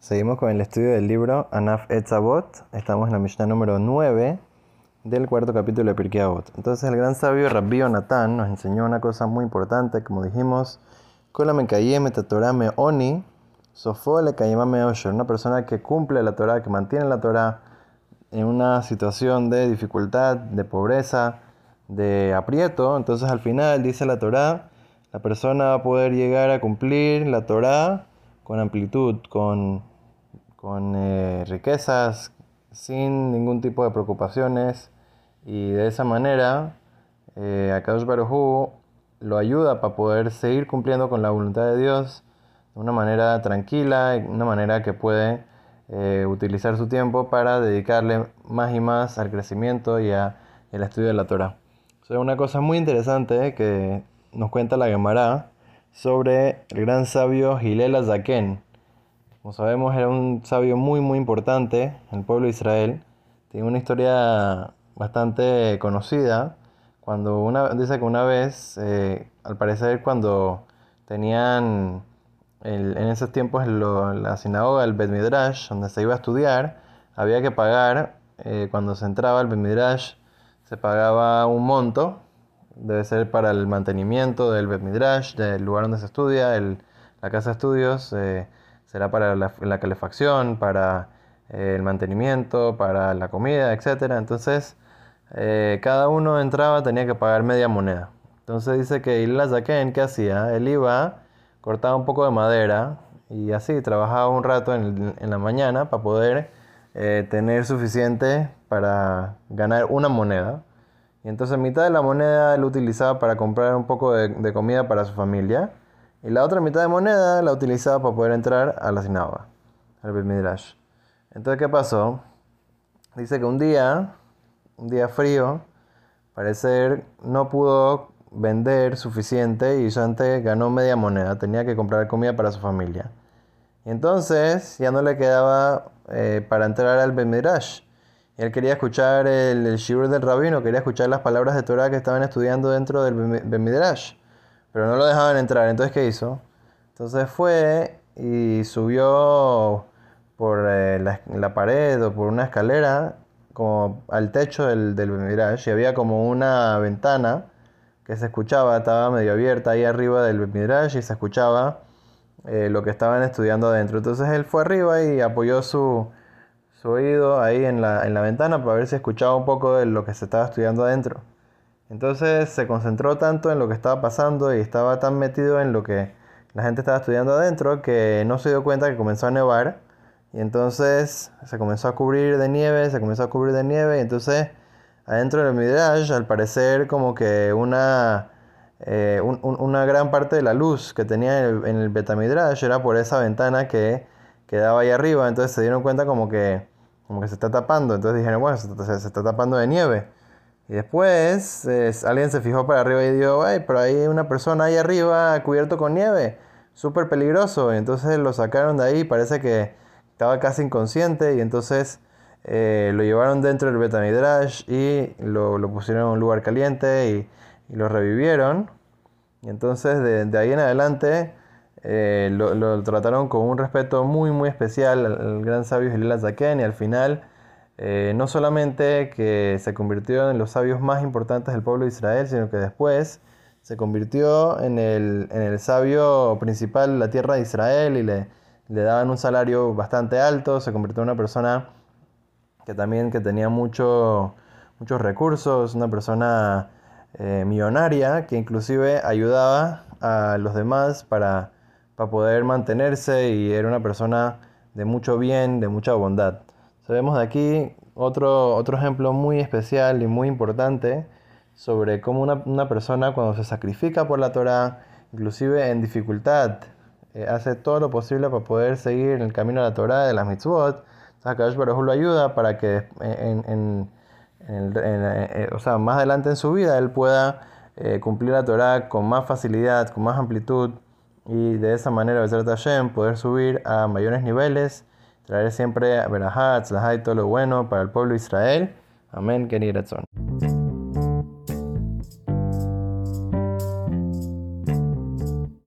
Seguimos con el estudio del libro Anaf Etzavot. Estamos en la Mishnah número 9 del cuarto capítulo de Pirkei Avot. Entonces el gran sabio Rabbi Natán nos enseñó una cosa muy importante, como dijimos, oni, una persona que cumple la Torah, que mantiene la Torah en una situación de dificultad, de pobreza, de aprieto, entonces al final dice la Torah, la persona va a poder llegar a cumplir la Torah con amplitud, con, con eh, riquezas, sin ningún tipo de preocupaciones y de esa manera eh, Akadosh Baruj lo ayuda para poder seguir cumpliendo con la voluntad de Dios de una manera tranquila, de una manera que puede eh, utilizar su tiempo para dedicarle más y más al crecimiento y al estudio de la Torah. es una cosa muy interesante que nos cuenta la Gemara sobre el gran sabio Gilel Zaken. Como sabemos, era un sabio muy, muy importante en el pueblo de Israel. Tiene una historia bastante conocida. Cuando una, dice que una vez, eh, al parecer, cuando tenían en esos tiempos la sinagoga, el Bet Midrash, donde se iba a estudiar, había que pagar, eh, cuando se entraba al Bet Midrash, se pagaba un monto, debe ser para el mantenimiento del Bet Midrash, del lugar donde se estudia, el, la casa de estudios, eh, será para la, calefacción, para eh, el mantenimiento, para la comida, etc. Entonces, cada uno entraba, tenía que pagar media moneda. Entonces dice que Ilá Zaken, ¿qué hacía? Él iba cortaba un poco de madera y así trabajaba un rato en, la mañana para poder eh, tener suficiente para ganar una moneda. Y entonces mitad de la moneda él utilizaba para comprar un poco de, comida para su familia. Y la otra mitad de moneda la utilizaba para poder entrar a la sinagoga, al Midrash. Entonces, ¿qué pasó? Dice que un día, un día frío, parecer no pudo vender suficiente y antes ganó media moneda, tenía que comprar comida para su familia. Y entonces ya no le quedaba eh, para entrar al Bemidrash. Él quería escuchar el, el Shibur del rabino, quería escuchar las palabras de Torah que estaban estudiando dentro del Bemidrash, pero no lo dejaban entrar. Entonces, ¿qué hizo? Entonces fue y subió por eh, la, pared o por una escalera como al techo del, del Bemidrash y había como una ventana que se escuchaba, estaba medio abierta ahí arriba del Midrash y se escuchaba eh, lo que estaban estudiando adentro. Entonces él fue arriba y apoyó su, oído ahí en la, en la ventana para ver si escuchaba un poco de lo que se estaba estudiando adentro. Entonces se concentró tanto en lo que estaba pasando y estaba tan metido en lo que la gente estaba estudiando adentro que no se dio cuenta que comenzó a nevar. Y entonces se comenzó a cubrir de nieve, se comenzó a cubrir de nieve. Y entonces adentro del Midrash, al parecer como que una, eh, una gran parte de la luz que tenía en el, en Betamidrash era por esa ventana que quedaba ahí arriba, entonces se dieron cuenta como que, como que se está tapando, entonces dijeron, bueno, se, está tapando de nieve. Y después alguien se fijó para arriba y dijo, ay, pero hay una persona ahí arriba cubierto con nieve, súper peligroso. Y entonces lo sacaron de ahí, parece que estaba casi inconsciente y entonces eh, lo llevaron dentro del Betamidrash y lo, lo, pusieron en un lugar caliente y, y lo revivieron. Y entonces de, ahí en adelante eh, lo, trataron con un respeto muy muy especial al, gran sabio Hillel Zaken y al final eh, no solamente que se convirtió en los sabios más importantes del pueblo de Israel, sino que después se convirtió en el, en el sabio principal de la tierra de Israel y le, le daban un salario bastante alto, se convirtió en una persona que también que tenía mucho, muchos recursos, una persona eh, millonaria que inclusive ayudaba a los demás para, para, poder mantenerse y era una persona de mucho bien, de mucha bondad. De aquí otro, otro ejemplo muy especial y muy importante sobre cómo una, una persona cuando se sacrifica por la Torah, inclusive en dificultad, eh, hace todo lo posible para poder seguir en el camino de la Torah, de las mitzvot, Akadosh Baruj lo ayuda para que en, eh, o sea, más adelante en su vida él pueda eh, cumplir la Torah con más facilidad, con más amplitud y de esa manera Hashem poder subir a mayores niveles, traer siempre Berahat, y todo lo bueno para el pueblo de Israel. Amén, son